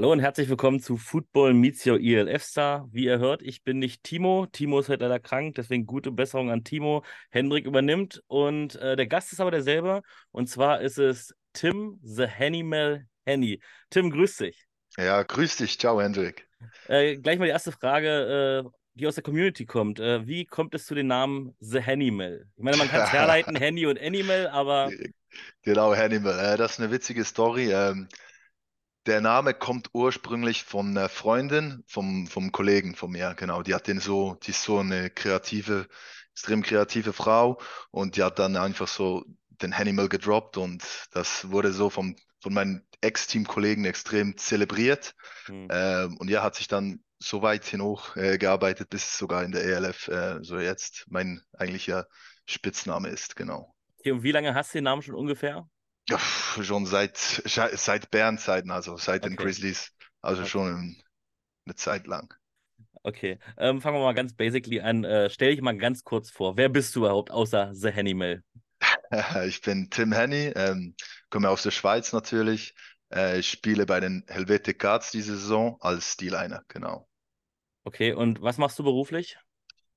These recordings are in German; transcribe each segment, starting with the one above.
Hallo und herzlich willkommen zu Football Meets Your ELF Star. Wie ihr hört, ich bin nicht Timo. Timo ist heute leider krank, deswegen gute Besserung an Timo. Hendrik übernimmt und äh, der Gast ist aber derselbe. Und zwar ist es Tim the Hannymel Henny. Tim, grüß dich. Ja, grüß dich. Ciao, Hendrik. Äh, gleich mal die erste Frage, äh, die aus der Community kommt. Äh, wie kommt es zu den Namen The Hannymel? Ich meine, man kann es herleiten, Henny und Animal, aber. Genau, Hannymel. Äh, das ist eine witzige Story. Ähm, der Name kommt ursprünglich von einer Freundin, vom, vom Kollegen von mir, genau. Die hat den so, die ist so eine kreative, extrem kreative Frau und die hat dann einfach so den Hannibal gedroppt und das wurde so vom, von meinen Ex-Team-Kollegen extrem zelebriert. Mhm. Ähm, und ja, hat sich dann so weit hinauf äh, gearbeitet, bis sogar in der ELF äh, so jetzt mein eigentlicher Spitzname ist, genau. Okay, und wie lange hast du den Namen schon ungefähr? Ja, schon seit, seit Bärenzeiten, also seit okay. den Grizzlies. Also okay. schon eine Zeit lang. Okay, ähm, fangen wir mal ganz basically an. Äh, stell dich mal ganz kurz vor. Wer bist du überhaupt außer The Hannymel? ich bin Tim Henny, ähm, komme aus der Schweiz natürlich. Äh, ich spiele bei den Helvetic Guards diese Saison als Steeliner, genau. Okay, und was machst du beruflich?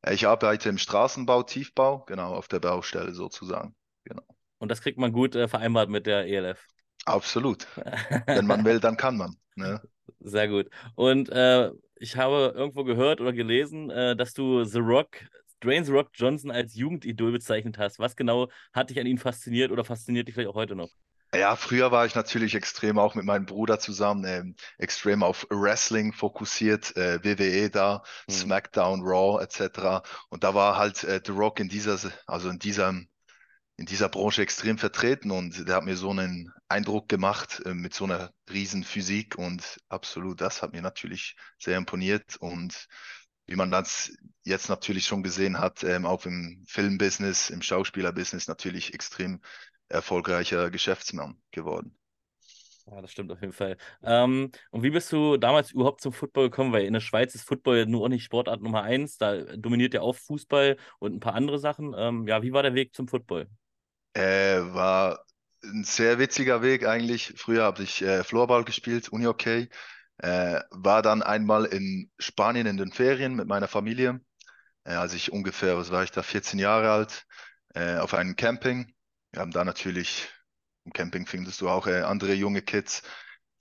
Ich arbeite im Straßenbau, Tiefbau, genau, auf der Baustelle sozusagen. Genau. Und das kriegt man gut äh, vereinbart mit der ELF. Absolut. Wenn man will, dann kann man. Ne? Sehr gut. Und äh, ich habe irgendwo gehört oder gelesen, äh, dass du The Rock, Dwayne The Rock Johnson als Jugendidol bezeichnet hast. Was genau hat dich an ihn fasziniert oder fasziniert dich vielleicht auch heute noch? Ja, früher war ich natürlich extrem auch mit meinem Bruder zusammen, ähm, extrem auf Wrestling fokussiert, äh, WWE da, hm. SmackDown, Raw etc. Und da war halt äh, The Rock in dieser, also in diesem in dieser Branche extrem vertreten und der hat mir so einen Eindruck gemacht äh, mit so einer riesen Physik und absolut, das hat mir natürlich sehr imponiert und wie man das jetzt natürlich schon gesehen hat, ähm, auch im Filmbusiness, im Schauspielerbusiness natürlich extrem erfolgreicher Geschäftsmann geworden. Ja, das stimmt auf jeden Fall. Ähm, und wie bist du damals überhaupt zum Football gekommen? Weil in der Schweiz ist Football nur auch nicht Sportart Nummer eins. Da dominiert ja auch Fußball und ein paar andere Sachen. Ähm, ja, wie war der Weg zum Football? Äh, war ein sehr witziger Weg eigentlich. Früher habe ich äh, Floorball gespielt, Uni-Okay. Äh, war dann einmal in Spanien in den Ferien mit meiner Familie. Äh, als ich ungefähr, was war ich da, 14 Jahre alt, äh, auf einem Camping. Wir haben da natürlich, im Camping findest du auch äh, andere junge Kids,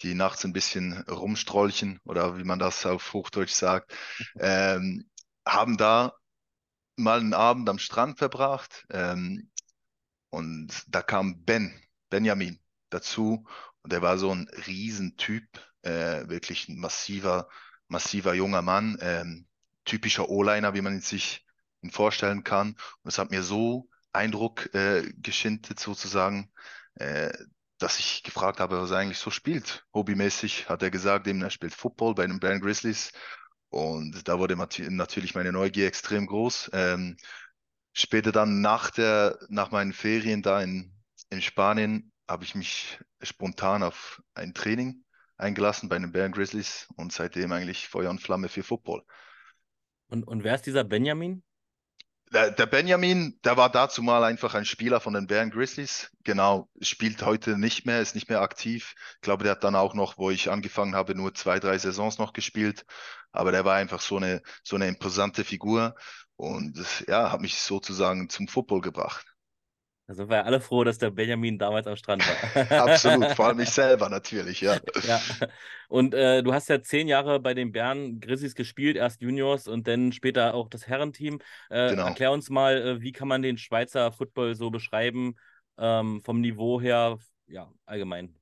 die nachts ein bisschen rumstrolchen oder wie man das auf Hochdeutsch sagt. Ähm, haben da mal einen Abend am Strand verbracht. Ähm, und da kam Ben, Benjamin dazu. Und er war so ein Riesentyp, äh, wirklich ein massiver, massiver junger Mann, ähm, typischer O-Liner, wie man sich ihn vorstellen kann. Und es hat mir so Eindruck äh, geschindet sozusagen, äh, dass ich gefragt habe, was er eigentlich so spielt. Hobbymäßig hat er gesagt, eben, er spielt Football bei den Bern Grizzlies. Und da wurde natürlich meine Neugier extrem groß. Ähm, Später dann nach der, nach meinen Ferien da in, in Spanien habe ich mich spontan auf ein Training eingelassen bei den Bären Grizzlies und seitdem eigentlich Feuer und Flamme für Football. Und, und wer ist dieser Benjamin? Der, der, Benjamin, der war dazu mal einfach ein Spieler von den Bären Grizzlies. Genau, spielt heute nicht mehr, ist nicht mehr aktiv. Ich glaube, der hat dann auch noch, wo ich angefangen habe, nur zwei, drei Saisons noch gespielt. Aber der war einfach so eine, so eine imposante Figur. Und ja, hat mich sozusagen zum Football gebracht. Da sind wir ja alle froh, dass der Benjamin damals am Strand war. Absolut, vor allem ich selber natürlich, ja. ja. Und äh, du hast ja zehn Jahre bei den Bären Grizzlies gespielt, erst Juniors und dann später auch das Herrenteam. Äh, genau. Erklär uns mal, äh, wie kann man den Schweizer Football so beschreiben, ähm, vom Niveau her, ja, allgemein?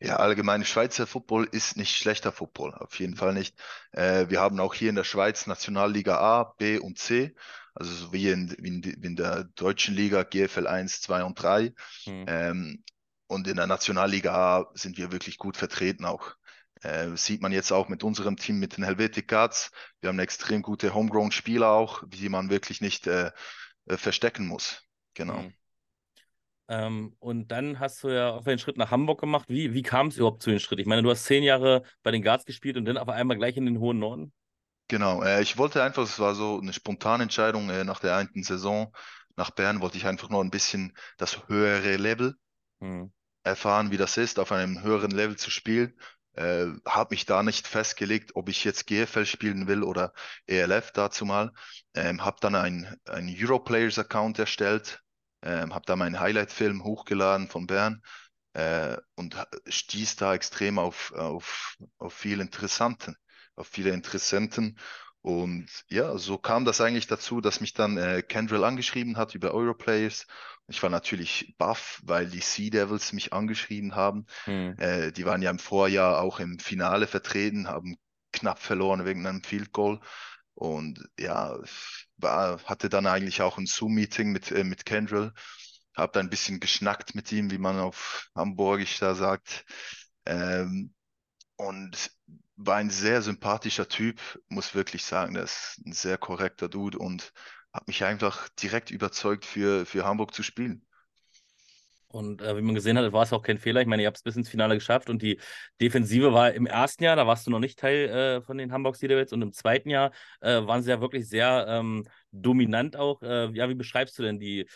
Ja, allgemein Schweizer Football ist nicht schlechter Football, auf jeden Fall nicht. Äh, wir haben auch hier in der Schweiz Nationalliga A, B und C, also so wie in, wie in, in der deutschen Liga GFL 1, 2 und 3. Mhm. Ähm, und in der Nationalliga A sind wir wirklich gut vertreten auch. Äh, sieht man jetzt auch mit unserem Team, mit den Helvetic Guards. Wir haben extrem gute Homegrown-Spieler auch, die man wirklich nicht äh, äh verstecken muss. Genau. Mhm. Ähm, und dann hast du ja auch den Schritt nach Hamburg gemacht. Wie, wie kam es überhaupt zu dem Schritt? Ich meine, du hast zehn Jahre bei den Guards gespielt und dann auf einmal gleich in den hohen Norden. Genau, äh, ich wollte einfach, es war so eine spontane Entscheidung äh, nach der einen Saison. Nach Bern wollte ich einfach nur ein bisschen das höhere Level hm. erfahren, wie das ist, auf einem höheren Level zu spielen. äh, habe mich da nicht festgelegt, ob ich jetzt GFL spielen will oder ELF dazu mal. Ähm, habe dann einen Europlayers-Account erstellt, ähm, habe da meinen Highlight-Film hochgeladen von Bern äh, und stieß da extrem auf, auf, auf viel Interessanten, auf viele Interessenten. Und ja, so kam das eigentlich dazu, dass mich dann äh, Kendrill angeschrieben hat über Europlayers. Ich war natürlich baff, weil die Sea Devils mich angeschrieben haben. Hm. Äh, die waren ja im Vorjahr auch im Finale vertreten, haben knapp verloren wegen einem Field Goal. Und ja, war, hatte dann eigentlich auch ein Zoom-Meeting mit, äh, mit Kendrill habe da ein bisschen geschnackt mit ihm, wie man auf Hamburgisch da sagt. Ähm, und war ein sehr sympathischer Typ, muss wirklich sagen, der ist ein sehr korrekter Dude und hat mich einfach direkt überzeugt, für, für Hamburg zu spielen. Und äh, wie man gesehen hat, war es auch kein Fehler. Ich meine, ihr habt es bis ins Finale geschafft und die Defensive war im ersten Jahr, da warst du noch nicht Teil äh, von den Hamburg Devils und im zweiten Jahr äh, waren sie ja wirklich sehr ähm, dominant auch. Äh, ja, wie beschreibst du denn die,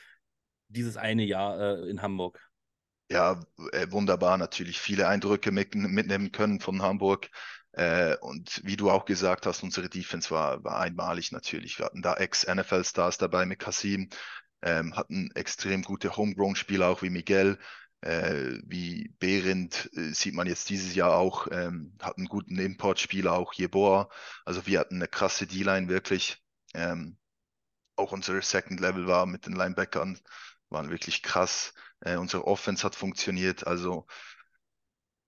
dieses eine Jahr äh, in Hamburg? Ja, äh, wunderbar, natürlich viele Eindrücke mit, mitnehmen können von Hamburg. Äh, und wie du auch gesagt hast, unsere Defense war, war einmalig natürlich. Wir hatten da Ex-NFL-Stars dabei mit Kasim, ähm, hatten extrem gute Homegrown-Spieler, auch wie Miguel, äh, wie Behrendt, äh, sieht man jetzt dieses Jahr auch, ähm, hatten guten Import-Spieler, auch Jeboa. Also wir hatten eine krasse D-Line wirklich. Ähm, auch unser Second Level war mit den Linebackern waren wirklich krass. Äh, unsere Offense hat funktioniert. Also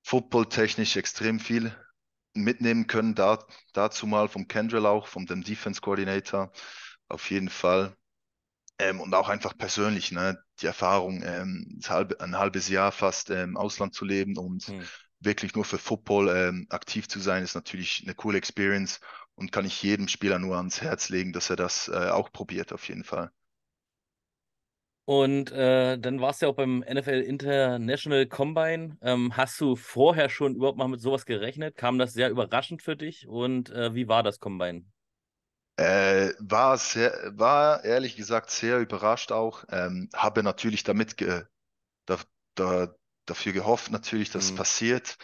footballtechnisch extrem viel mitnehmen können. Da, dazu mal vom Kendrill auch, vom dem Defense Coordinator. Auf jeden Fall. Ähm, und auch einfach persönlich, ne? die Erfahrung, ähm, halbe, ein halbes Jahr fast im ähm, Ausland zu leben und hm. wirklich nur für Football ähm, aktiv zu sein, ist natürlich eine coole Experience und kann ich jedem Spieler nur ans Herz legen, dass er das äh, auch probiert, auf jeden Fall. Und äh, dann warst du ja auch beim NFL International Combine. Ähm, hast du vorher schon überhaupt mal mit sowas gerechnet? Kam das sehr überraschend für dich? Und äh, wie war das Combine? Äh, war, sehr, war ehrlich gesagt sehr überrascht auch. Ähm, habe natürlich damit ge da, da, dafür gehofft, natürlich, dass mhm. es passiert.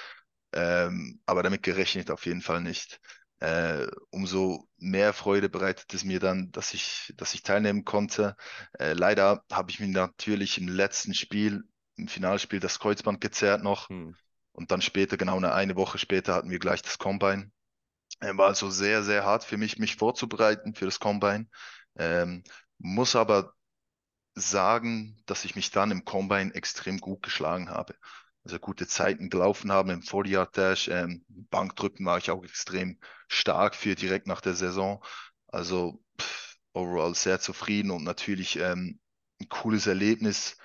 Ähm, aber damit gerechnet auf jeden Fall nicht äh, umso mehr Freude bereitet es mir dann, dass ich, dass ich teilnehmen konnte. Äh, leider habe ich mir natürlich im letzten Spiel, im Finalspiel, das Kreuzband gezerrt noch. Hm. Und dann später, genau eine, eine Woche später, hatten wir gleich das Combine. War also sehr, sehr hart für mich, mich vorzubereiten für das Combine. Ähm, muss aber sagen, dass ich mich dann im Combine extrem gut geschlagen habe also gute Zeiten gelaufen haben im 40-Yard-Dash. Ähm, Bankdrücken war ich auch extrem stark für direkt nach der Saison. Also pff, overall sehr zufrieden und natürlich ähm, ein cooles Erlebnis,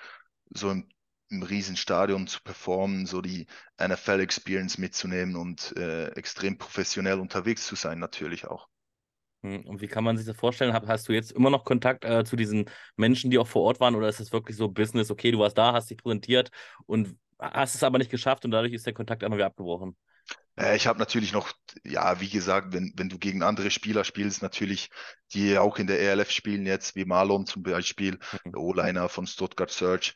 so im, im Riesenstadion zu performen, so die NFL-Experience mitzunehmen und äh, extrem professionell unterwegs zu sein, natürlich auch. Hm, und wie kann man sich das vorstellen? Hast du jetzt immer noch Kontakt äh, zu diesen Menschen, die auch vor Ort waren, oder ist das wirklich so Business? Okay, du warst da, hast dich präsentiert und hast es aber nicht geschafft und dadurch ist der Kontakt einmal wieder abgebrochen. Äh, ich habe natürlich noch, ja, wie gesagt, wenn, wenn du gegen andere Spieler spielst, natürlich, die auch in der ELF spielen jetzt, wie Marlon zum Beispiel, mhm. der O-Liner von Stuttgart Search,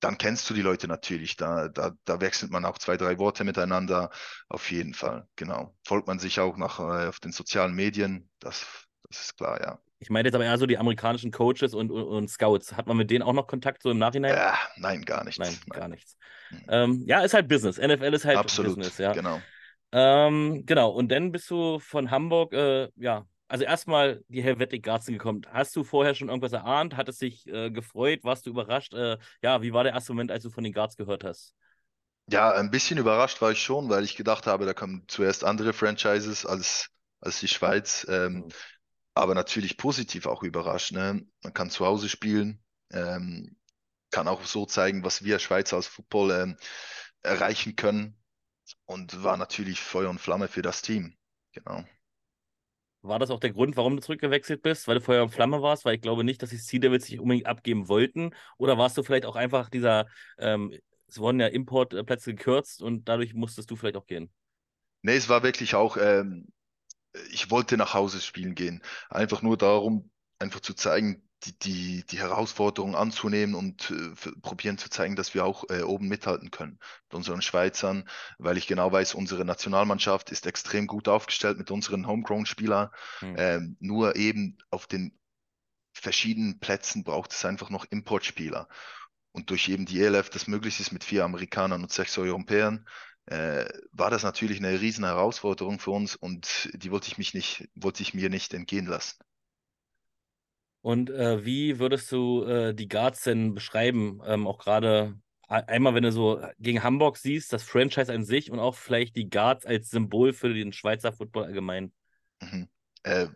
dann kennst du die Leute natürlich. Da, da, da wechselt man auch zwei, drei Worte miteinander. Auf jeden Fall, genau. Folgt man sich auch nach, äh, auf den sozialen Medien, das, das ist klar, ja. Ich meine jetzt aber eher so die amerikanischen Coaches und, und, und, Scouts. Hat man mit denen auch noch Kontakt so im Nachhinein? Ja, nein, gar nichts. Nein, nein. gar nichts. Mhm. Ähm, ja, ist halt Business. NFL ist halt Absolut, Business, ja. Genau. Ähm, genau, und dann bist du von Hamburg, äh, ja, also erstmal die Helvetic Garzen gekommen. Hast du vorher schon irgendwas erahnt? Hat es dich äh, gefreut? Warst du überrascht? Äh, ja, wie war der erste Moment, als du von den Guards gehört hast? Ja, ein bisschen überrascht war ich schon, weil ich gedacht habe, da kommen zuerst andere Franchises als, als die Schweiz. Ähm, mhm aber natürlich positiv auch überrascht. Ne? Man kann zu Hause spielen, ähm, kann auch so zeigen, was wir Schweizer als Football ähm, erreichen können und war natürlich Feuer und Flamme für das Team. Genau. War das auch der Grund, warum du zurückgewechselt bist, weil du Feuer und Flamme warst? Weil ich glaube nicht, dass die Sea Devils sich unbedingt abgeben wollten. Oder warst du vielleicht auch einfach dieser, ähm, es wurden ja Importplätze gekürzt und dadurch musstest du vielleicht auch gehen? Nee, es war wirklich auch, ähm, ich wollte nach Hause spielen gehen. Einfach nur darum, einfach zu zeigen, die, die, die Herausforderung anzunehmen und äh, probieren zu zeigen, dass wir auch äh, oben mithalten können mit unseren Schweizern, weil ich genau weiß, unsere Nationalmannschaft ist extrem gut aufgestellt mit unseren Homegrown-Spielern. Hm. Ähm, nur eben auf den verschiedenen Plätzen braucht es einfach noch Importspieler. Und durch eben die ELF das möglich ist mit vier Amerikanern und sechs Europäern, äh, war das natürlich eine riesen Herausforderung für uns und die wollte ich mich nicht, wollte ich mir nicht entgehen lassen. Und äh, wie würdest du äh, die Guards denn beschreiben? Ähm, auch gerade einmal, wenn du so gegen Hamburg siehst, das Franchise an sich und auch vielleicht die Guards als Symbol für den Schweizer Football allgemein. Mhm. Äh,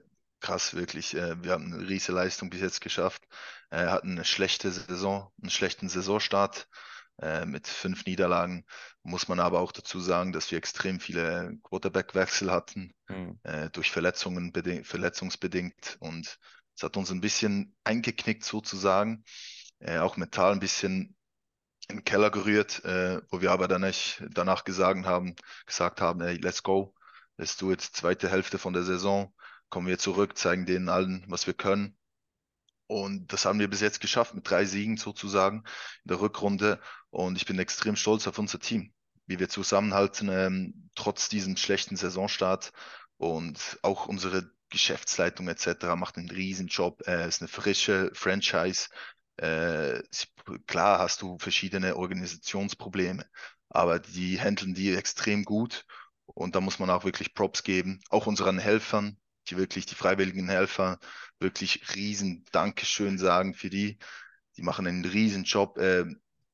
krass, wirklich. Äh, wir haben eine riesige Leistung bis jetzt geschafft. Äh, hatten eine schlechte Saison, einen schlechten Saisonstart äh, mit fünf Niederlagen. Muss man aber auch dazu sagen, dass wir extrem viele Quarterback-Wechsel hatten, Hm. äh, durch Verletzungen beding verletzungsbedingt. Und es hat uns ein bisschen eingeknickt sozusagen, äh, auch mental ein bisschen den Keller gerührt, äh, wo wir aber dann nicht, danach gesagt haben, gesagt haben, hey, let's go, let's do it, zweite Hälfte von der Saison, kommen wir zurück, zeigen denen allen, was wir können. Und das haben wir bis jetzt geschafft mit drei Siegen sozusagen in der Rückrunde. Und ich bin extrem stolz auf unser Team, wie wir zusammenhalten, ähm, trotz diesem schlechten Saisonstart. Und auch unsere Geschäftsleitung etc. macht einen riesen Job. Äh, ist eine frische Franchise. Äh, sie, klar hast du verschiedene Organisationsprobleme, aber die handeln die extrem gut. Und da muss man auch wirklich Props geben. Auch unseren Helfern, die wirklich, die freiwilligen Helfer, wirklich riesen Dankeschön sagen für die. Die machen einen riesen Job, äh,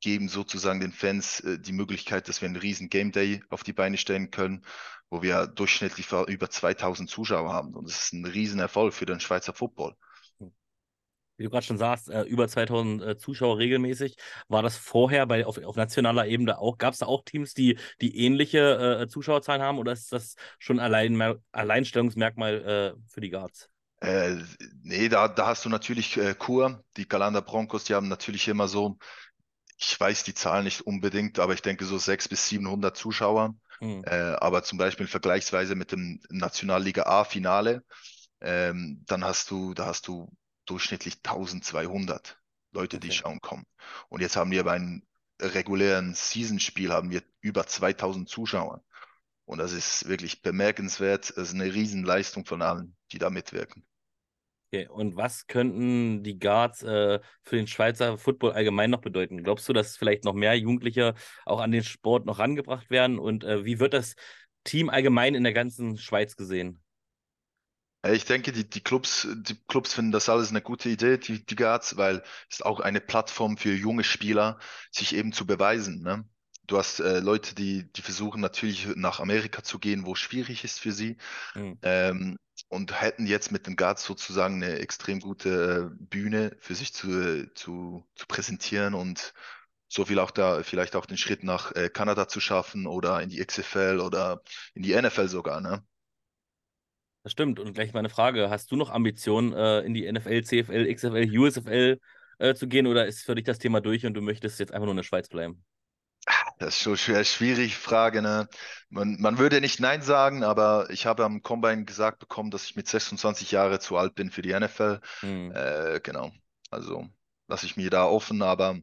geben sozusagen den Fans äh, die Möglichkeit, dass wir einen riesen Game Day auf die Beine stellen können, wo wir durchschnittlich über 2000 Zuschauer haben. Und das ist ein riesen Erfolg für den Schweizer Football. Wie du gerade schon sagst, äh, über 2000 äh, Zuschauer regelmäßig. War das vorher bei, auf, auf nationaler Ebene auch? Gab es da auch Teams, die, die ähnliche äh, Zuschauerzahlen haben oder ist das schon allein, Alleinstellungsmerkmal äh, für die Guards? Äh, nee, da, da hast du natürlich äh, Kur, die Galanda Broncos, die haben natürlich immer so, ich weiß die Zahl nicht unbedingt, aber ich denke so 600 bis 700 Zuschauer. Hm. Äh, aber zum Beispiel vergleichsweise mit dem Nationalliga A-Finale, ähm, dann hast du, da hast du durchschnittlich 1200 Leute, die Okay. schauen kommen. Und jetzt haben wir bei einem regulären Season-Spiel haben wir über 2000 Zuschauer. Und das ist wirklich bemerkenswert. Das ist eine Riesenleistung von allen, die da mitwirken. Okay. Und was könnten die Guards äh, für den Schweizer Football allgemein noch bedeuten? Glaubst du, dass vielleicht noch mehr Jugendliche auch an den Sport noch rangebracht werden? Und äh, wie wird das Team allgemein in der ganzen Schweiz gesehen? Äh, Ich denke, die, die Clubs, die Clubs finden das alles eine gute Idee, die, die Guards, weil es ist auch eine Plattform für junge Spieler, sich eben zu beweisen. Ne? Du hast äh, Leute, die, die versuchen natürlich nach Amerika zu gehen, wo es schwierig ist für sie. Hm. Ähm, und hätten jetzt mit den Guards sozusagen eine extrem gute äh, Bühne für sich zu, äh, zu, zu präsentieren und so viel auch da, vielleicht auch den Schritt nach äh, Kanada zu schaffen oder in die XFL oder in die NFL sogar, ne? Das stimmt. Und gleich mal eine Frage: Hast du noch Ambitionen, in die NFL, CFL, XFL, USFL zu gehen oder ist für dich das Thema durch und du möchtest jetzt einfach nur in der Schweiz bleiben? Das ist schon schwer, schwierig, Frage, ne? Man, man würde nicht Nein sagen, aber ich habe am Combine gesagt bekommen, dass ich mit 26 Jahren zu alt bin für die NFL. Hm. Äh, genau. Also lasse ich mir da offen, aber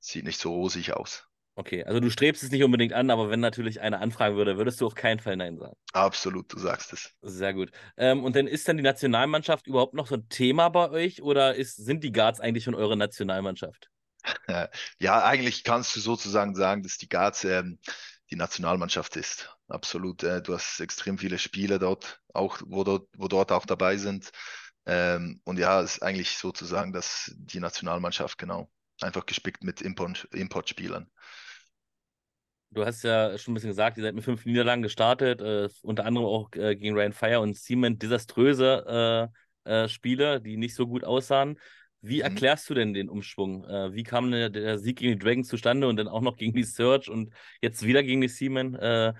sieht nicht so rosig aus. Okay, also du strebst es nicht unbedingt an, aber wenn natürlich einer anfragen würde, würdest du auf keinen Fall Nein sagen. Absolut, du sagst es. Sehr gut. Ähm, und dann ist dann die Nationalmannschaft überhaupt noch so ein Thema bei euch oder ist, sind die Guards eigentlich schon eure Nationalmannschaft? Äh, Ja, eigentlich kannst du sozusagen sagen, dass die Guards ähm, die Nationalmannschaft ist. Absolut. Äh, du hast extrem viele Spieler dort, auch wo dort, wo dort auch dabei sind. Ähm, und ja, ist eigentlich sozusagen das, die Nationalmannschaft, genau. Einfach gespickt mit Import, Importspielern. Du hast ja schon ein bisschen gesagt, ihr seid mit fünf Niederlagen gestartet, äh, unter anderem auch äh, gegen Ryan Fire und Cement desaströse äh, äh, Spiele, die nicht so gut aussahen. Wie Mhm. erklärst du denn den Umschwung? Äh, wie kam der, der Sieg gegen die Dragons zustande und dann auch noch gegen die Surge und jetzt wieder gegen die Seamen? Äh,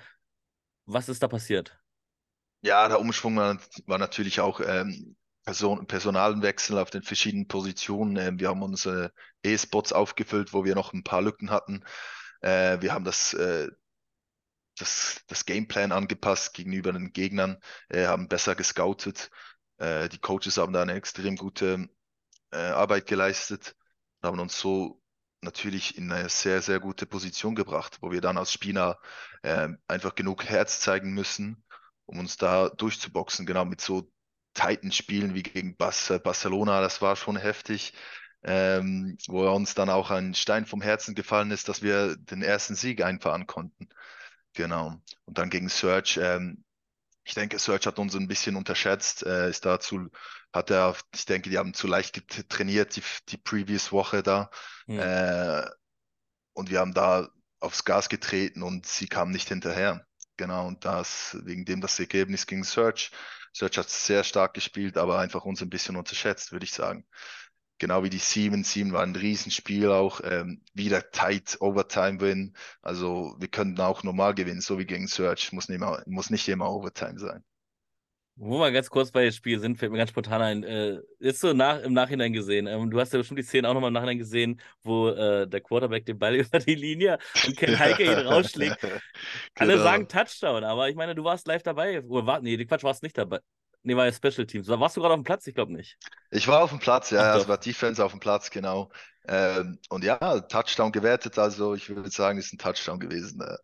was ist da passiert? Ja, der Umschwung war, war natürlich auch ähm, Person, Personalenwechsel auf den verschiedenen Positionen. Ähm, wir haben unsere E-Spots aufgefüllt, wo wir noch ein paar Lücken hatten. Äh, wir haben das, äh, das, das Gameplan angepasst gegenüber den Gegnern, äh, haben besser gescoutet. Äh, die Coaches haben da eine extrem gute äh, Arbeit geleistet, haben uns so natürlich in eine sehr, sehr gute Position gebracht, wo wir dann als Spieler äh, einfach genug Herz zeigen müssen, um uns da durchzuboxen. Genau mit so tighten Spielen wie gegen Bas Barcelona, das war schon heftig, ähm, wo uns dann auch ein Stein vom Herzen gefallen ist, dass wir den ersten Sieg einfahren konnten. Genau. Und dann gegen Search, ähm, ich denke, Search hat uns ein bisschen unterschätzt, äh, ist dazu, hat er, ich denke, die haben zu leicht trainiert, die, die previous Woche da. Mhm. Äh, und wir haben da aufs Gas getreten und sie kamen nicht hinterher. Genau, und das, wegen dem das Ergebnis gegen Search. Search hat sehr stark gespielt, aber einfach uns ein bisschen unterschätzt, würde ich sagen genau wie die Siemens. Siemens war ein Riesenspiel auch, ähm, wieder tight Overtime win. Also wir könnten auch normal gewinnen, so wie gegen Search. Muss nicht, immer, muss nicht immer Overtime sein. Wo wir ganz kurz bei dem Spiel sind, fällt mir ganz spontan ein. Äh, ist so nach, im Nachhinein gesehen. Ähm, du hast ja bestimmt die Szene auch nochmal im Nachhinein gesehen, wo äh, der Quarterback den Ball über die Linie und Ken Heike ihn rausschlägt. Alle genau. sagen Touchdown, aber ich meine, du warst live dabei. Oder war, nee, Quatsch, warst nicht dabei. Nee, war ja Special Teams. Da warst du gerade auf dem Platz? Ich glaube nicht. Ich war auf dem Platz, ja. Es war Defense auf dem Platz, genau. Ähm, und ja, Touchdown gewertet, also ich würde sagen, ist ein Touchdown gewesen. Äh.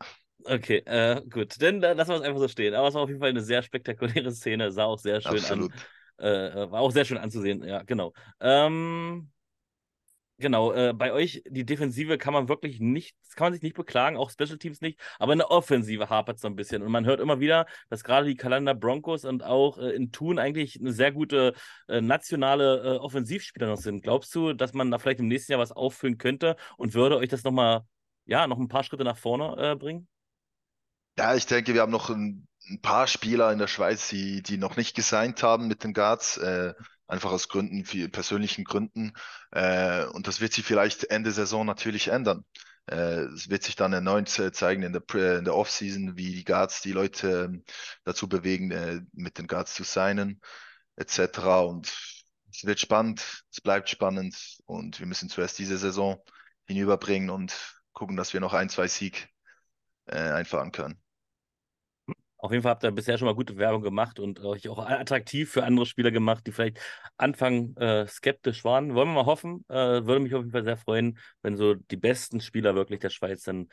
Okay, äh, gut. Dann äh, lassen wir es einfach so stehen. Aber es war auf jeden Fall eine sehr spektakuläre Szene. Sah auch sehr schön Absolut. an. Äh, war auch sehr schön anzusehen, ja, genau. Ähm, Genau, äh, bei euch, die Defensive kann man wirklich nicht, kann man sich nicht beklagen, auch Special Teams nicht, aber in der Offensive hapert es so ein bisschen. Und man hört immer wieder, dass gerade die Kalender Broncos und auch äh, in Thun eigentlich eine sehr gute äh, nationale äh, Offensivspieler noch sind. Glaubst du, dass man da vielleicht im nächsten Jahr was auffüllen könnte und würde euch das nochmal, ja, noch ein paar Schritte nach vorne äh, bringen? Ja, ich denke, wir haben noch ein, ein, paar Spieler in der Schweiz, die, die noch nicht gesigned haben mit den Guards. Äh, einfach aus Gründen, persönlichen Gründen. Äh, und das wird sich vielleicht Ende Saison natürlich ändern. Äh, es wird sich dann erneut zeigen in der, in der Offseason, wie die Guards die Leute ähm, dazu bewegen, äh, mit den Guards zu signen, etc. Und es wird spannend, es bleibt spannend und wir müssen zuerst diese Saison hinüberbringen und gucken, dass wir noch ein, zwei Sieg äh, einfahren können. Auf jeden Fall habt ihr bisher schon mal gute Werbung gemacht und euch auch attraktiv für andere Spieler gemacht, die vielleicht Anfang äh, skeptisch waren. Wollen wir mal hoffen. Äh, würde mich auf jeden Fall sehr freuen, wenn so die besten Spieler wirklich der Schweiz dann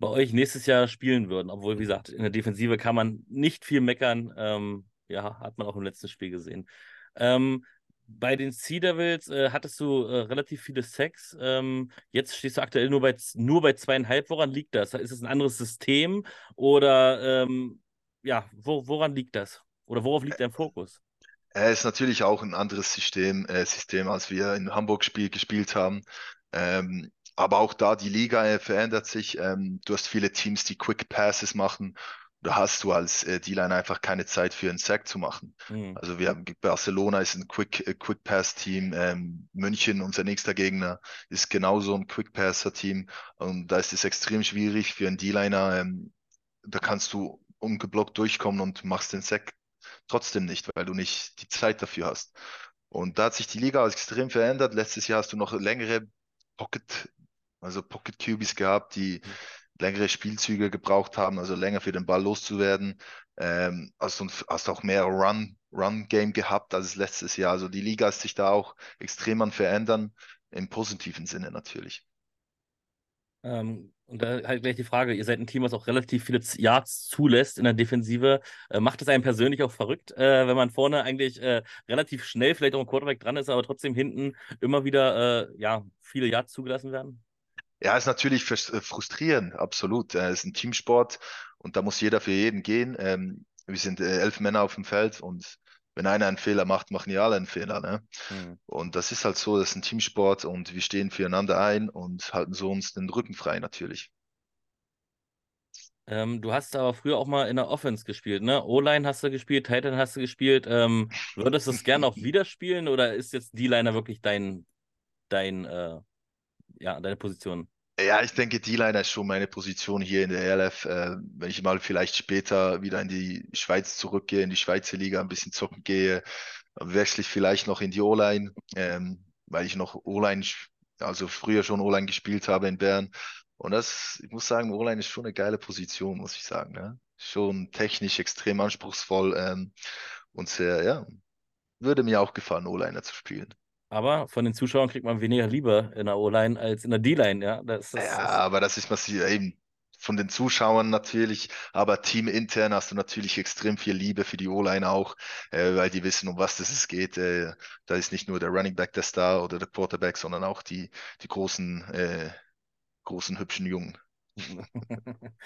bei euch nächstes Jahr spielen würden. Obwohl, wie gesagt, in der Defensive kann man nicht viel meckern. Ähm, ja, hat man auch im letzten Spiel gesehen. Ähm, bei den Sea Devils äh, hattest du äh, relativ viele Sex. Ähm, jetzt stehst du aktuell nur bei, nur bei zweieinhalb. Woran liegt das? Ist es ein anderes System oder ähm, ja, wo, woran liegt das? Oder worauf liegt dein Fokus? Es ist natürlich auch ein anderes System, äh, System als wir in Hamburg spiel, gespielt haben. Ähm, aber auch da, die Liga äh, verändert sich. Ähm, du hast viele Teams, die Quick Passes machen. Da hast du als äh, D-Line einfach keine Zeit für einen Sack zu machen. Mhm. Also wir haben Barcelona ist ein Quick, äh, Quick Pass Team, ähm, München, unser nächster Gegner, ist genauso ein Quick Passer Team. Und da ist es extrem schwierig für einen D-Liner. Ähm, da kannst du ungeblockt durchkommen und machst den Sack trotzdem nicht, weil du nicht die Zeit dafür hast. Und da hat sich die Liga extrem verändert. Letztes Jahr hast du noch längere Pocket, also Pocket QBs gehabt, die mhm. längere Spielzüge gebraucht haben, also länger für den Ball loszuwerden. Ähm, hast, hast auch mehr Run, Run-Game gehabt als letztes Jahr. Also die Liga ist sich da auch extrem an verändern, im positiven Sinne natürlich. Ähm, und da halt gleich die Frage, ihr seid ein Team, was auch relativ viele Yards zulässt in der Defensive. Äh, macht es einen persönlich auch verrückt, äh, wenn man vorne eigentlich äh, relativ schnell vielleicht auch ein Quarterback dran ist, aber trotzdem hinten immer wieder äh, ja, viele Yards zugelassen werden? Ja, ist natürlich äh, frustrierend, absolut. Äh, es ist ein Teamsport und da muss jeder für jeden gehen. Ähm, wir sind elf Männer auf dem Feld und wenn einer einen Fehler macht, machen ja alle einen Fehler. Ne? Mhm. Und das ist halt so, das ist ein Teamsport und wir stehen füreinander ein und halten so uns den Rücken frei natürlich. Ähm, du hast aber früher auch mal in der Offense gespielt, ne? O-Line hast du gespielt, Titan hast du gespielt. Ähm, würdest du es gerne auch wieder spielen oder ist jetzt D-Liner wirklich dein, dein, äh, ja, deine Position? Ja, ich denke, D-Liner ist schon meine Position hier in der ELF. Äh, wenn ich mal vielleicht später wieder in die Schweiz zurückgehe, in die Schweizer Liga ein bisschen zocken gehe, wechsle ich vielleicht noch in die O-Line, ähm, weil ich noch O-Line, also früher schon O-Line gespielt habe in Bern. Und das, ich muss sagen, O-Line ist schon eine geile Position, muss ich sagen. Ne? Schon technisch extrem anspruchsvoll ähm, und sehr, ja, würde mir auch gefallen, O-Liner zu spielen. Aber von den Zuschauern kriegt man weniger Liebe in der O-Line als in der D-Line, ja. Das Ja, ist, ist aber das ist massiv, eben von den Zuschauern natürlich, aber teamintern hast du natürlich extrem viel Liebe für die O-Line auch, äh, weil die wissen, um was das es geht. Äh, da ist nicht nur der Running Back der Star oder der Quarterback, sondern auch die, die großen, äh, großen, hübschen Jungen.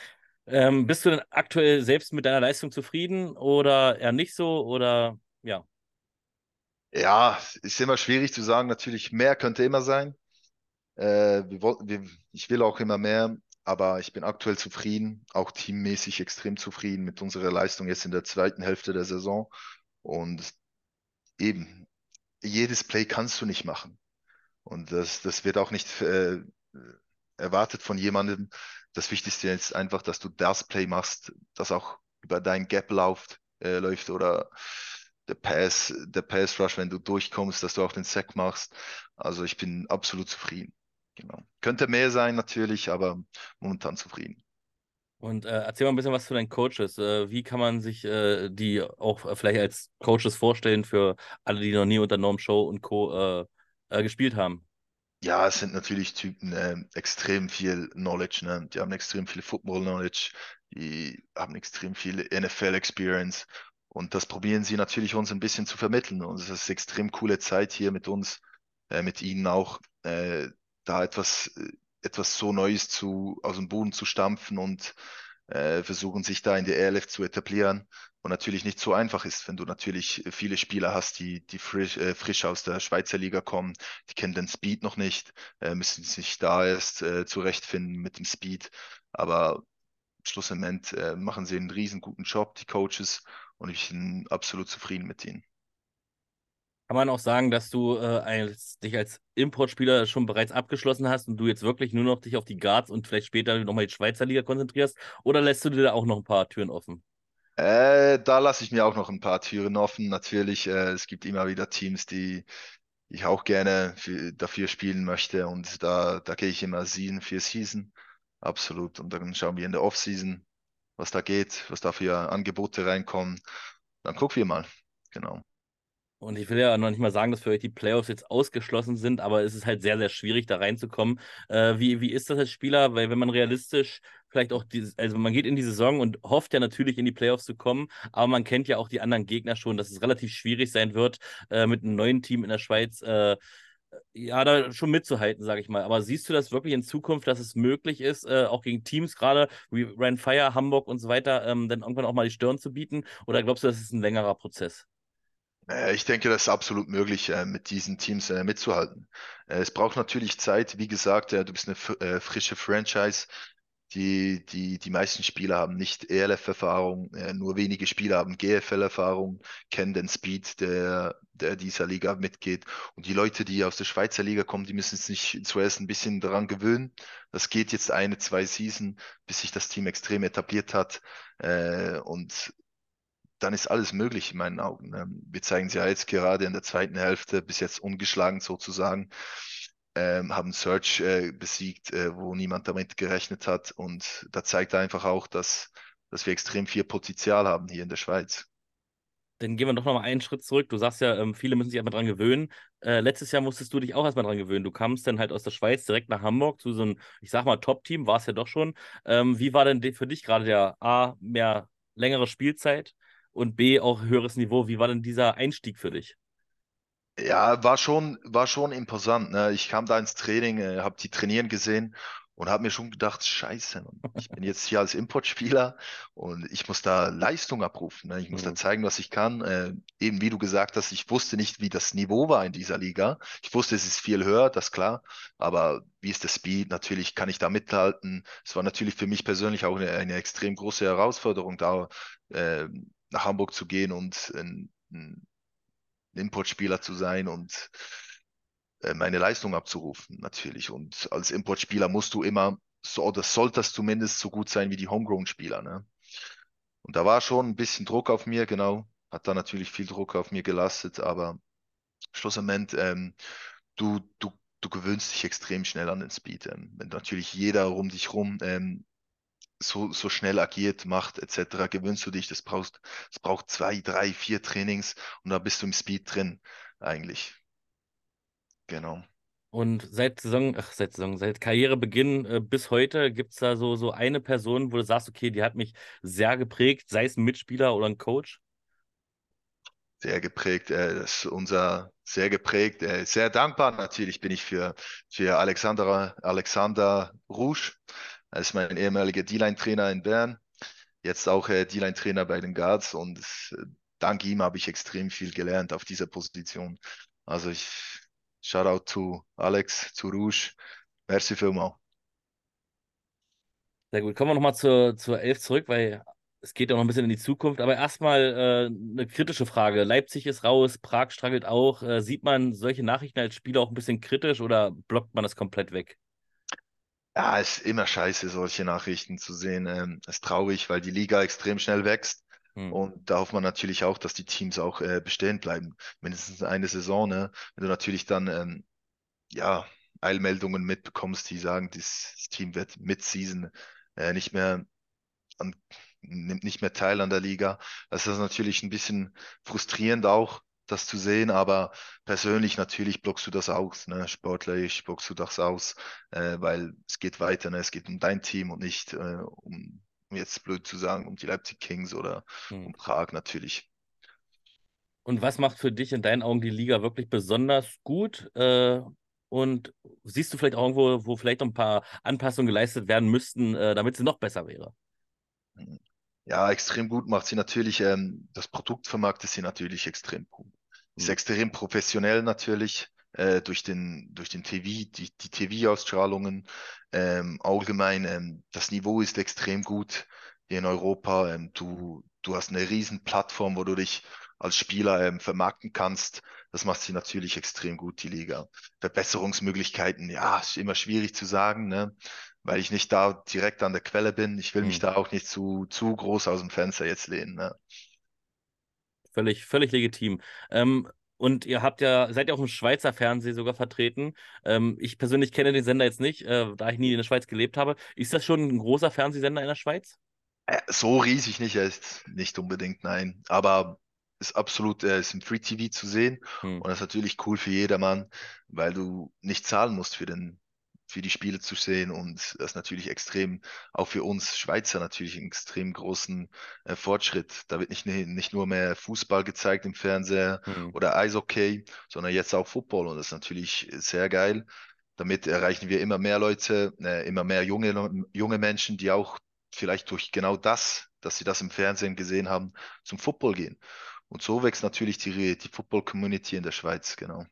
ähm, bist du denn aktuell selbst mit deiner Leistung zufrieden oder eher nicht so? Oder ja. Ja, ist immer schwierig zu sagen. Natürlich, mehr könnte immer sein. Äh, wir, wir, ich will auch immer mehr, aber ich bin aktuell zufrieden, auch teammäßig extrem zufrieden mit unserer Leistung jetzt in der zweiten Hälfte der Saison. Und eben, jedes Play kannst du nicht machen. Und das, das wird auch nicht äh, erwartet von jemandem. Das Wichtigste ist einfach, dass du das Play machst, das auch über dein Gap läuft, äh, läuft oder der Pass, der Pass Rush, wenn du durchkommst, dass du auch den Sack machst. Also ich bin absolut zufrieden. Genau. Könnte mehr sein natürlich, aber momentan zufrieden. Und äh, erzähl mal ein bisschen was zu deinen Coaches. Äh, wie kann man sich äh, die auch äh, vielleicht als Coaches vorstellen für alle, die noch nie unter Norm Show und Co. äh, äh, gespielt haben? Ja, es sind natürlich Typen, ähm, extrem viel Knowledge, ne? Die haben extrem viel Football Knowledge, die haben extrem viel NFL Experience und das probieren sie natürlich uns ein bisschen zu vermitteln. Und es ist extrem coole Zeit hier mit uns, äh, mit ihnen auch, äh, da etwas, äh, etwas so Neues zu, aus dem Boden zu stampfen und äh, versuchen sich da in der ELF zu etablieren. Und natürlich nicht so einfach ist, wenn du natürlich viele Spieler hast, die, die frisch, äh, frisch aus der Schweizer Liga kommen, die kennen den Speed noch nicht, äh, müssen sich da erst äh, zurechtfinden mit dem Speed. Aber schlussendlich äh, machen sie einen riesen guten Job, die Coaches, und ich bin absolut zufrieden mit ihnen. Kann man auch sagen, dass du äh, als, dich als Importspieler schon bereits abgeschlossen hast und du jetzt wirklich nur noch dich auf die Guards und vielleicht später nochmal die Schweizer Liga konzentrierst? Oder lässt du dir da auch noch ein paar Türen offen? Äh, da lasse ich mir auch noch ein paar Türen offen. Natürlich, äh, es gibt immer wieder Teams, die ich auch gerne für, dafür spielen möchte und da, da gehe ich immer Season für Season. Absolut. Und dann schauen wir in der Offseason, was da geht, was da für Angebote reinkommen. Dann gucken wir mal. Genau. Und ich will ja noch nicht mal sagen, dass für euch die Playoffs jetzt ausgeschlossen sind, aber es ist halt sehr, sehr schwierig, da reinzukommen. Äh, wie, wie ist das als Spieler? Weil wenn man realistisch vielleicht auch dieses, also man geht in die Saison und hofft ja natürlich in die Playoffs zu kommen, aber man kennt ja auch die anderen Gegner schon, dass es relativ schwierig sein wird, äh, mit einem neuen Team in der Schweiz äh, ja, da schon mitzuhalten, sage ich mal. Aber siehst du das wirklich in Zukunft, dass es möglich ist, äh, auch gegen Teams, gerade wie Rand Fire, Hamburg und so weiter, ähm, dann irgendwann auch mal die Stirn zu bieten? Oder glaubst du, das ist ein längerer Prozess? Äh, Ich denke, das ist absolut möglich, äh, mit diesen Teams äh, mitzuhalten. Es braucht natürlich Zeit. Wie gesagt, du bist eine frische Franchise. Die, die, die meisten Spieler haben nicht ELF-Erfahrung, äh, nur wenige Spieler haben GFL-Erfahrung, kennen den Speed, der, der dieser Liga mitgeht. Und die Leute, die aus der Schweizer Liga kommen, die müssen sich zuerst ein bisschen daran gewöhnen. Das geht jetzt eine, zwei Season, bis sich das Team extrem etabliert hat. Äh, und dann ist alles möglich in meinen Augen. Ähm, Wir zeigen sie ja jetzt gerade in der zweiten Hälfte, bis jetzt ungeschlagen sozusagen, ähm, haben Search äh, besiegt, äh, wo niemand damit gerechnet hat. Und da zeigt einfach auch, dass, dass wir extrem viel Potenzial haben hier in der Schweiz. Dann gehen wir doch noch mal einen Schritt zurück. Du sagst ja, ähm, viele müssen sich erstmal dran gewöhnen. Äh, letztes Jahr musstest du dich auch erstmal dran gewöhnen. Du kamst dann halt aus der Schweiz direkt nach Hamburg zu so einem, ich sag mal, Top-Team, war es ja doch schon. Ähm, wie war denn de- für dich gerade der A, mehr längere Spielzeit und B, auch höheres Niveau? Wie war denn dieser Einstieg für dich? Ja, war schon, war schon imposant. Ne? Ich kam da ins Training, äh, habe die trainieren gesehen und habe mir schon gedacht, Scheiße, Mann. Ich bin jetzt hier als Importspieler und ich muss da Leistung abrufen. Ne? Ich muss da Mhm. zeigen, was ich kann. Äh, eben wie du gesagt hast, ich wusste nicht, wie das Niveau war in dieser Liga. Ich wusste, es ist viel höher, das klar. Aber wie ist der Speed? Natürlich kann ich da mithalten. Es war natürlich für mich persönlich auch eine, eine extrem große Herausforderung, da äh, nach Hamburg zu gehen und ein Importspieler zu sein und äh, meine Leistung abzurufen, natürlich. Und als Importspieler musst du immer, so, oder solltest zumindest so gut sein wie die Homegrown-Spieler. Ne? Und da war schon ein bisschen Druck auf mir, genau. Hat da natürlich viel Druck auf mir gelastet, aber schlussendlich, ähm, du, du, du gewöhnst dich extrem schnell an den Speed. Ähm, wenn natürlich jeder um dich rum ähm, so, so schnell agiert, macht etc., gewöhnst du dich. Das brauchst, das braucht zwei, drei, vier Trainings und da bist du im Speed drin, eigentlich. Genau. Und seit Saison, ach, seit Saison, seit Karrierebeginn äh, bis heute gibt es da so, so eine Person, wo du sagst, okay, die hat mich sehr geprägt, sei es ein Mitspieler oder ein Coach? Sehr geprägt, äh, das ist unser sehr geprägt, äh, sehr dankbar natürlich bin ich für, für Alexander, Alexander Rouge. Er ist mein ehemaliger D-Line-Trainer in Bern, jetzt auch äh, D-Line-Trainer bei den Guards und äh, dank ihm habe ich extrem viel gelernt auf dieser Position. Also ich shout out to Alex, zu Rouge. Merci vielmals. Sehr gut. Kommen wir nochmal zur, zur Elf zurück, weil es geht ja noch ein bisschen in die Zukunft. Aber erstmal äh, eine kritische Frage. Leipzig ist raus, Prag struggelt auch. Äh, sieht man solche Nachrichten als Spieler auch ein bisschen kritisch oder blockt man das komplett weg? Ja, es ist immer scheiße, solche Nachrichten zu sehen. Ähm, es ist traurig, weil die Liga extrem schnell wächst. Hm. Und da hofft man natürlich auch, dass die Teams auch äh, bestehen bleiben. Mindestens eine Saison, ne? Wenn du natürlich dann ähm, ja, Eilmeldungen mitbekommst, die sagen, das Team wird mid-Season äh, nicht mehr an, nimmt nicht mehr teil an der Liga. Das ist natürlich ein bisschen frustrierend auch, das zu sehen, aber persönlich natürlich blockst du das aus, ne? Sportlich blockst du das aus, äh, weil es geht weiter, ne? Es geht um dein Team und nicht äh, um, um jetzt blöd zu sagen, um die Leipzig Kings oder hm. um Prag natürlich. Und was macht für dich in deinen Augen die Liga wirklich besonders gut? Äh, und siehst du vielleicht auch irgendwo, wo vielleicht noch ein paar Anpassungen geleistet werden müssten, äh, damit sie noch besser wäre? Ja, extrem gut macht sie natürlich. Ähm, das Produkt vermarktet sie natürlich extrem gut. Ist mhm. extrem professionell natürlich äh, durch den durch den TV, die, die TV-Ausstrahlungen. Ähm, allgemein, ähm, das Niveau ist extrem gut hier in Europa. Ähm, du du hast eine riesen Plattform, wo du dich als Spieler ähm, vermarkten kannst. Das macht sie natürlich extrem gut, die Liga. Verbesserungsmöglichkeiten, ja, ist immer schwierig zu sagen. Ne? Weil ich nicht da direkt an der Quelle bin. Ich will mich hm. da auch nicht zu, zu groß aus dem Fenster jetzt lehnen. Ne? Völlig, völlig legitim. Ähm, und ihr habt ja, seid ja auch im Schweizer Fernsehen sogar vertreten. Ähm, ich persönlich kenne den Sender jetzt nicht, äh, da ich nie in der Schweiz gelebt habe. Ist das schon ein großer Fernsehsender in der Schweiz? Äh, so riesig nicht, er ist nicht unbedingt, nein. Aber ist absolut, er ist im Free TV zu sehen hm. und das ist natürlich cool für jedermann, weil du nicht zahlen musst für den für die Spiele zu sehen und das natürlich extrem, auch für uns Schweizer natürlich einen extrem großen äh, Fortschritt. Da wird nicht, nicht nur mehr Fußball gezeigt im Fernseher mhm. oder Eishockey, sondern jetzt auch Football und das ist natürlich sehr geil. Damit erreichen wir immer mehr Leute, äh, immer mehr junge, junge Menschen, die auch vielleicht durch genau das, dass sie das im Fernsehen gesehen haben, zum Football gehen. Und so wächst natürlich die, die Football-Community in der Schweiz, genau.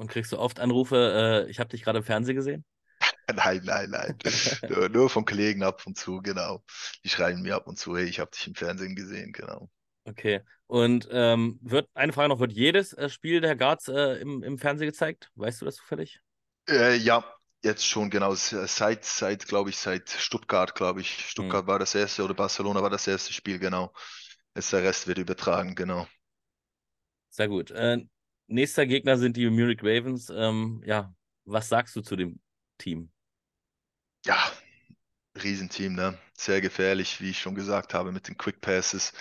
Und kriegst du oft Anrufe, äh, ich habe dich gerade im Fernsehen gesehen? Nein, nein, nein. nur, nur von Kollegen ab und zu, genau. Die schreiben mir ab und zu, hey, ich habe dich im Fernsehen gesehen, genau. Okay. Und ähm, wird, eine Frage noch, wird jedes äh, Spiel der Guards äh, im, im Fernsehen gezeigt? Weißt du das zufällig? Äh, ja, jetzt schon, genau. Seit, seit glaube ich, seit Stuttgart, glaube ich. Stuttgart hm. war das erste oder Barcelona war das erste Spiel, genau. Jetzt der Rest wird übertragen, genau. Sehr gut. Äh, nächster Gegner sind die Munich Ravens. Ähm, ja, was sagst du zu dem Team? Ja, Riesenteam, ne? Sehr gefährlich, wie ich schon gesagt habe, mit den Quick Passes.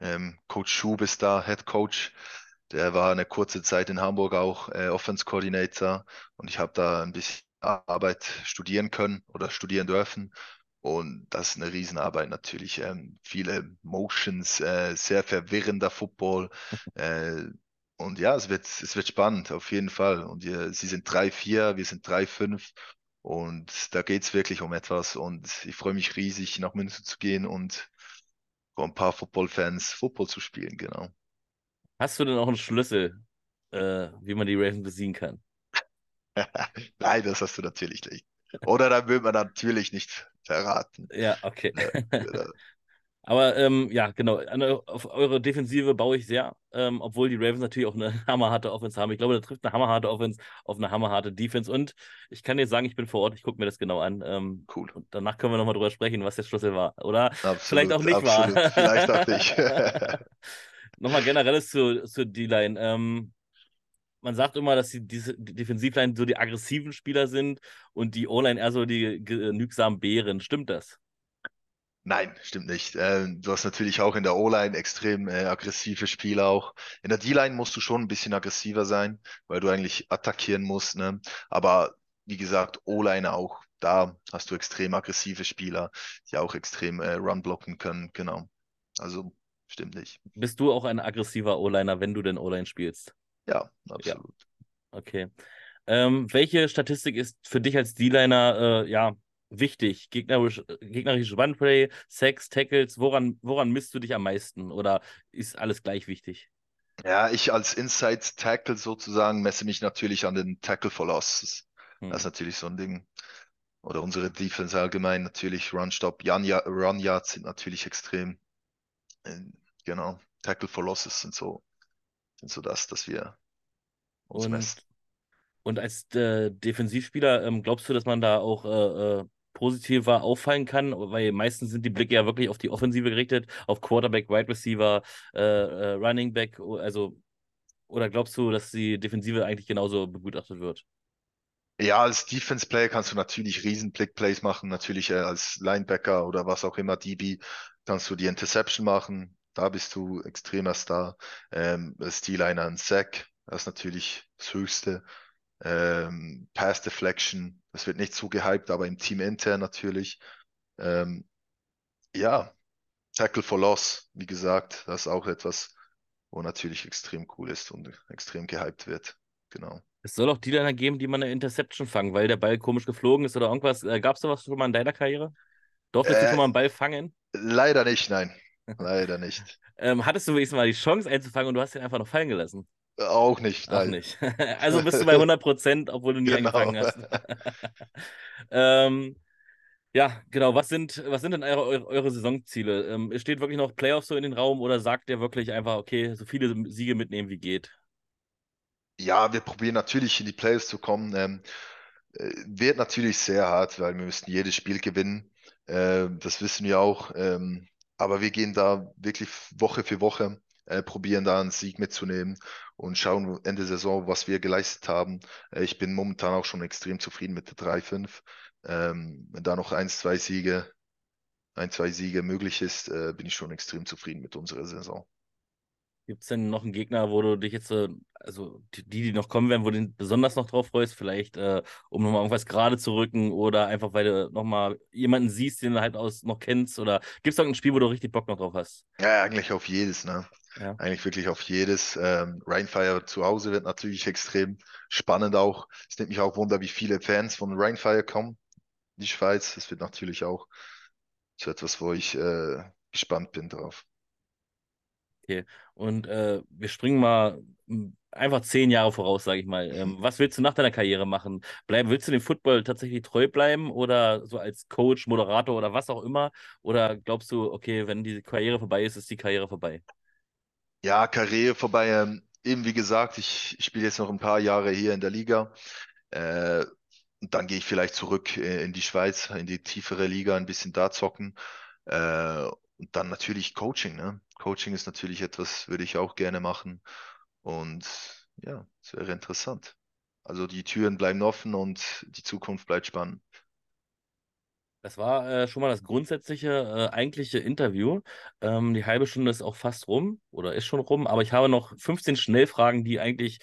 Ähm, Coach Schub ist da, Head Coach. Der war eine kurze Zeit in Hamburg auch äh, Offense Coordinator und ich habe da ein bisschen Arbeit studieren können oder studieren dürfen. Und das ist eine Riesenarbeit natürlich. Ähm, viele Motions, äh, sehr verwirrender Football. Äh, und ja, es wird, es wird spannend, auf jeden Fall. Und wir, sie sind 3-4, wir sind 3-5. Und da geht es wirklich um etwas. Und ich freue mich riesig, nach München zu gehen und vor ein paar Football-Fans Football zu spielen, genau. Hast du denn auch einen Schlüssel, äh, wie man die Ravens besiegen kann? Nein, das hast du natürlich nicht. Oder dann will man natürlich nicht verraten. Ja, okay. Aber ähm, ja, genau, auf eure Defensive baue ich sehr, ähm, obwohl die Ravens natürlich auch eine hammerharte Offense haben. Ich glaube, da trifft eine hammerharte Offense auf eine hammerharte Defense. Und ich kann dir sagen, ich bin vor Ort, ich gucke mir das genau an. Ähm, cool. Und danach können wir nochmal drüber sprechen, was der Schlüssel war. Oder absolut, vielleicht auch nicht absolut. war. Vielleicht auch nicht. nochmal generelles zur, zur D-Line. Ähm, man sagt immer, dass die, die, die Defensivline so die aggressiven Spieler sind und die O-Line eher so die genügsamen Bären. Stimmt das? Nein, stimmt nicht. Ähm, du hast natürlich auch in der O-Line extrem äh, aggressive Spieler auch. In der D-Line musst du schon ein bisschen aggressiver sein, weil du eigentlich attackieren musst. Ne? Aber wie gesagt, O-Line auch. Da hast du extrem aggressive Spieler, die auch extrem äh, Run blocken können. Genau. Also stimmt nicht. Bist du auch ein aggressiver O-Liner, wenn du denn O-Line spielst? Ja, absolut. Ja. Okay. Ähm, welche Statistik ist für dich als D-Liner äh, ja, wichtig? Gegnerisch, gegnerische Runplay, Sex, Tackles, woran, woran misst du dich am meisten? Oder ist alles gleich wichtig? Ja, ich als Inside Tackle sozusagen messe mich natürlich an den Tackle for Losses. Hm. Das ist natürlich so ein Ding. Oder unsere Defense allgemein natürlich Run Stop, Run Yards sind natürlich extrem. Äh, genau, Tackle for Losses sind so, sind so das, dass wir uns und, messen. Und als äh, Defensivspieler, ähm, glaubst du, dass man da auch äh, äh positiver auffallen kann, weil meistens sind die Blicke ja wirklich auf die Offensive gerichtet, auf Quarterback, Wide Receiver, äh, äh, Running Back, also oder glaubst du, dass die Defensive eigentlich genauso begutachtet wird? Ja, als Defense Player kannst du natürlich riesen Blick Plays machen, natürlich äh, als Linebacker oder was auch immer, DB, kannst du die Interception machen, da bist du extremer Star. Ähm, als D-Liner ein Sack, das ist natürlich das Höchste. Ähm, Pass Deflection, das wird nicht so gehypt, aber im Team intern natürlich. Ähm, ja, Tackle for Loss, wie gesagt, das ist auch etwas, wo natürlich extrem cool ist und extrem gehypt wird. Genau. Es soll auch die Liner geben, die man eine Interception fangen, weil der Ball komisch geflogen ist oder irgendwas. Äh, Gab es sowas schon mal in deiner Karriere? Durftest äh, du schon mal einen Ball fangen? Leider nicht, nein. Leider nicht. ähm, hattest du wenigstens mal die Chance einzufangen und du hast ihn einfach noch fallen gelassen? Auch nicht, nein. Auch nicht. also bist du bei 100 Prozent, obwohl du nie genau. angefangen hast. ähm, ja, genau. Was sind, was sind denn eure, eure, Saisonziele? Ähm, steht wirklich noch Playoffs so in den Raum oder sagt ihr wirklich einfach, okay, so viele Siege mitnehmen wie geht? Ja, wir probieren natürlich in die Playoffs zu kommen. Ähm, äh, wird natürlich sehr hart, weil wir müssen jedes Spiel gewinnen. Äh, das wissen wir auch. Ähm, aber wir gehen da wirklich Woche für Woche, äh, probieren da einen Sieg mitzunehmen und schauen Ende Saison, was wir geleistet haben. Äh, ich bin momentan auch schon extrem zufrieden mit der 3-5. Ähm, wenn da noch ein, zwei Siege, ein, zwei Siege möglich ist, äh, bin ich schon extrem zufrieden mit unserer Saison. Gibt es denn noch einen Gegner, wo du dich jetzt, also die, die noch kommen werden, wo du besonders noch drauf freust, vielleicht äh, um nochmal irgendwas gerade zu rücken oder einfach, weil du nochmal jemanden siehst, den du halt aus noch kennst oder gibt es irgendein Spiel, wo du richtig Bock noch drauf hast? Ja, eigentlich auf jedes, ne? Ja. Eigentlich wirklich auf jedes. Ähm, Rainfire zu Hause wird natürlich extrem spannend auch. Es nimmt mich auch Wunder, wie viele Fans von Rainfire kommen. Die Schweiz, das wird natürlich auch so etwas, wo ich äh, gespannt bin drauf. Okay. Und äh, wir springen mal hm, einfach zehn Jahre voraus, sage ich mal. Ähm, was willst du nach deiner Karriere machen? Bleib, willst du dem Football tatsächlich treu bleiben oder so als Coach, Moderator oder was auch immer? Oder glaubst du, okay, wenn die Karriere vorbei ist, ist die Karriere vorbei? Ja, Karriere vorbei. Ähm, eben wie gesagt, ich, ich spiele jetzt noch ein paar Jahre hier in der Liga. Äh, dann gehe ich vielleicht zurück äh, in die Schweiz, in die tiefere Liga, ein bisschen da zocken. Äh, und dann natürlich Coaching. Ne? Coaching ist natürlich etwas, würde ich auch gerne machen. Und ja, es wäre interessant. Also die Türen bleiben offen und die Zukunft bleibt spannend. Das war äh, schon mal das grundsätzliche, äh, eigentliche Interview. Ähm, die halbe Stunde ist auch fast rum oder ist schon rum, aber ich habe noch 15 Schnellfragen, die eigentlich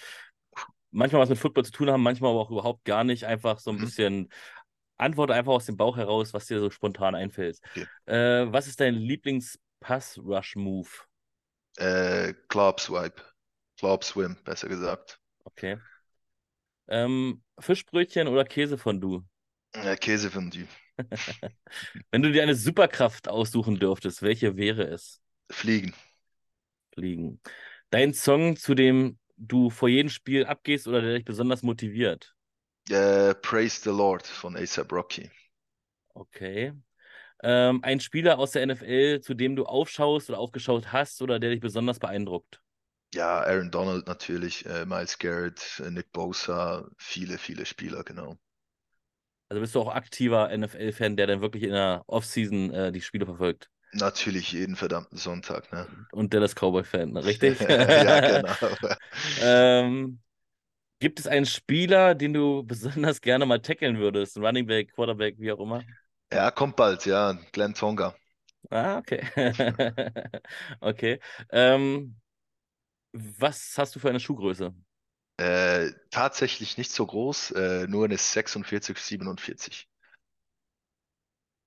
manchmal was mit Football zu tun haben, manchmal aber auch überhaupt gar nicht. Einfach so ein mhm. bisschen Antworte einfach aus dem Bauch heraus, was dir so spontan einfällt. Okay. Äh, was ist dein Lieblings-Pass-Rush-Move? Äh, Club Swipe. Club Swim, besser gesagt. Okay. Ähm, Fischbrötchen oder Käsefondue? Äh, Käsefondue. Wenn du dir eine Superkraft aussuchen dürftest, welche wäre es? Fliegen. Fliegen. Dein Song, zu dem du vor jedem Spiel abgehst oder der dich besonders motiviert? Uh, Praise the Lord von ASAP Rocky. Okay. Ähm, ein Spieler aus der NFL, zu dem du aufschaust oder aufgeschaut hast oder der dich besonders beeindruckt? Ja, Aaron Donald natürlich, äh, Miles Garrett, äh, Nick Bosa, viele, viele Spieler, genau. Also bist du auch aktiver NFL-Fan, der dann wirklich in der Offseason äh, die Spiele verfolgt? Natürlich jeden verdammten Sonntag, ne? Und der das Cowboy-Fan, ne? richtig? ja, genau. ähm, Gibt es einen Spieler, den du besonders gerne mal tackeln würdest? Running Back, Quarterback, wie auch immer? Ja, kommt bald, ja. Glenn Tonga. Ah, okay. Okay. Ähm, was hast du für eine Schuhgröße? Äh, tatsächlich nicht so groß, äh, nur eine 46, 47.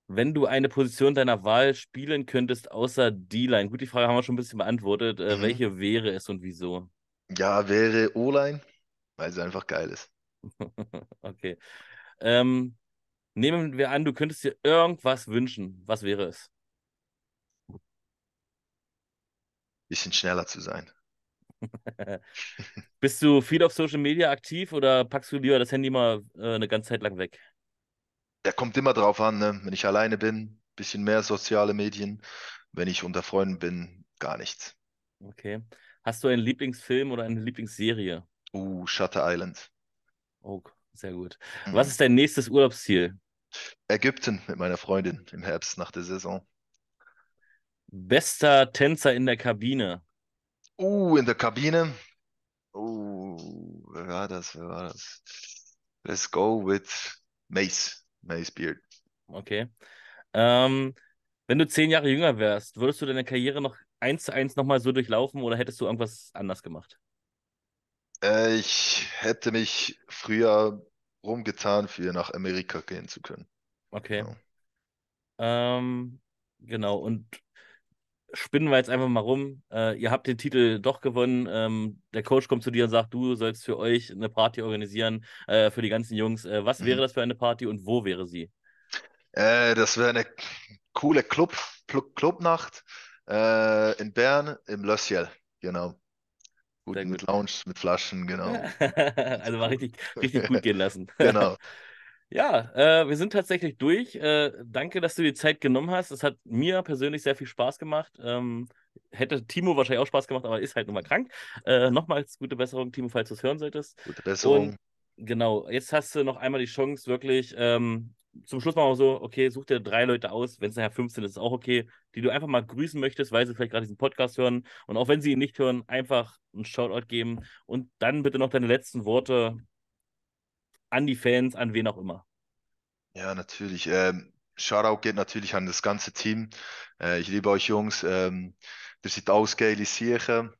Wenn du eine Position deiner Wahl spielen könntest, außer D-Line, gut, die Frage haben wir schon ein bisschen beantwortet. Äh, Mhm. welche wäre es und wieso? Ja, wäre O-Line, weil sie einfach geil ist. Okay. Ähm, nehmen wir an, du könntest dir irgendwas wünschen. Was wäre es? Bisschen schneller zu sein. Bist du viel auf Social Media aktiv oder packst du lieber das Handy mal äh, eine ganze Zeit lang weg? Der kommt immer drauf an, ne? Wenn ich alleine bin, bisschen mehr soziale Medien. Wenn ich unter Freunden bin, gar nichts. Okay. Hast du einen Lieblingsfilm oder eine Lieblingsserie? Uh, Shutter Island. Oh, sehr gut. Was Mhm. ist dein nächstes Urlaubsziel? Ägypten mit meiner Freundin im Herbst nach der Saison. Bester Tänzer in der Kabine? Uh, in der Kabine. Uh, wer war das? Wer war das? Let's go with Mace. Mace Beard. Okay. Ähm, wenn du zehn Jahre jünger wärst, würdest du deine Karriere noch eins zu eins nochmal so durchlaufen oder hättest du irgendwas anders gemacht? Äh, ich hätte mich früher rumgetan, für nach Amerika gehen zu können. Okay. Genau. Ähm, genau. Und spinnen wir jetzt einfach mal rum. Äh, ihr habt den Titel doch gewonnen. Ähm, der Coach kommt zu dir und sagt, du sollst für euch eine Party organisieren, äh, für die ganzen Jungs. Äh, was wäre Mhm. das für eine Party und wo wäre sie? Äh, das wäre eine coole Club, Club, Clubnacht äh, in Bern im Le Ciel. Genau. Gut Sehr mit gut. Lounge, mit Flaschen, genau. Also war richtig, richtig gut gehen lassen. Genau. Ja, äh, wir sind tatsächlich durch. Äh, danke, dass du die Zeit genommen hast. Es hat mir persönlich sehr viel Spaß gemacht. Ähm, hätte Timo wahrscheinlich auch Spaß gemacht, aber ist halt nun mal krank. Äh, nochmals gute Besserung, Timo, falls du es hören solltest. Gute Und Besserung. genau, jetzt hast du noch einmal die Chance, wirklich ähm, zum Schluss machen wir so, okay, such dir drei Leute aus, wenn es nachher 15 ist, ist auch okay, die du einfach mal grüßen möchtest, weil sie vielleicht gerade diesen Podcast hören. Und auch wenn sie ihn nicht hören, einfach einen Shoutout geben und dann bitte noch deine letzten Worte an die Fans, an wen auch immer. Ja, natürlich. Ähm, Shoutout geht natürlich an das ganze Team. Äh, ich liebe euch Jungs. Ähm, ihr seid alles geile Siechen.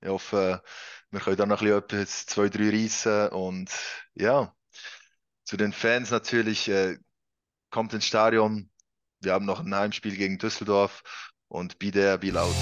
Ich hoffe, wir können dann noch ein bisschen etwas, zwei, drei reissen. Und ja, zu den Fans natürlich, äh, kommt ins Stadion. Wir haben noch ein Heimspiel gegen Düsseldorf und be there, be loud.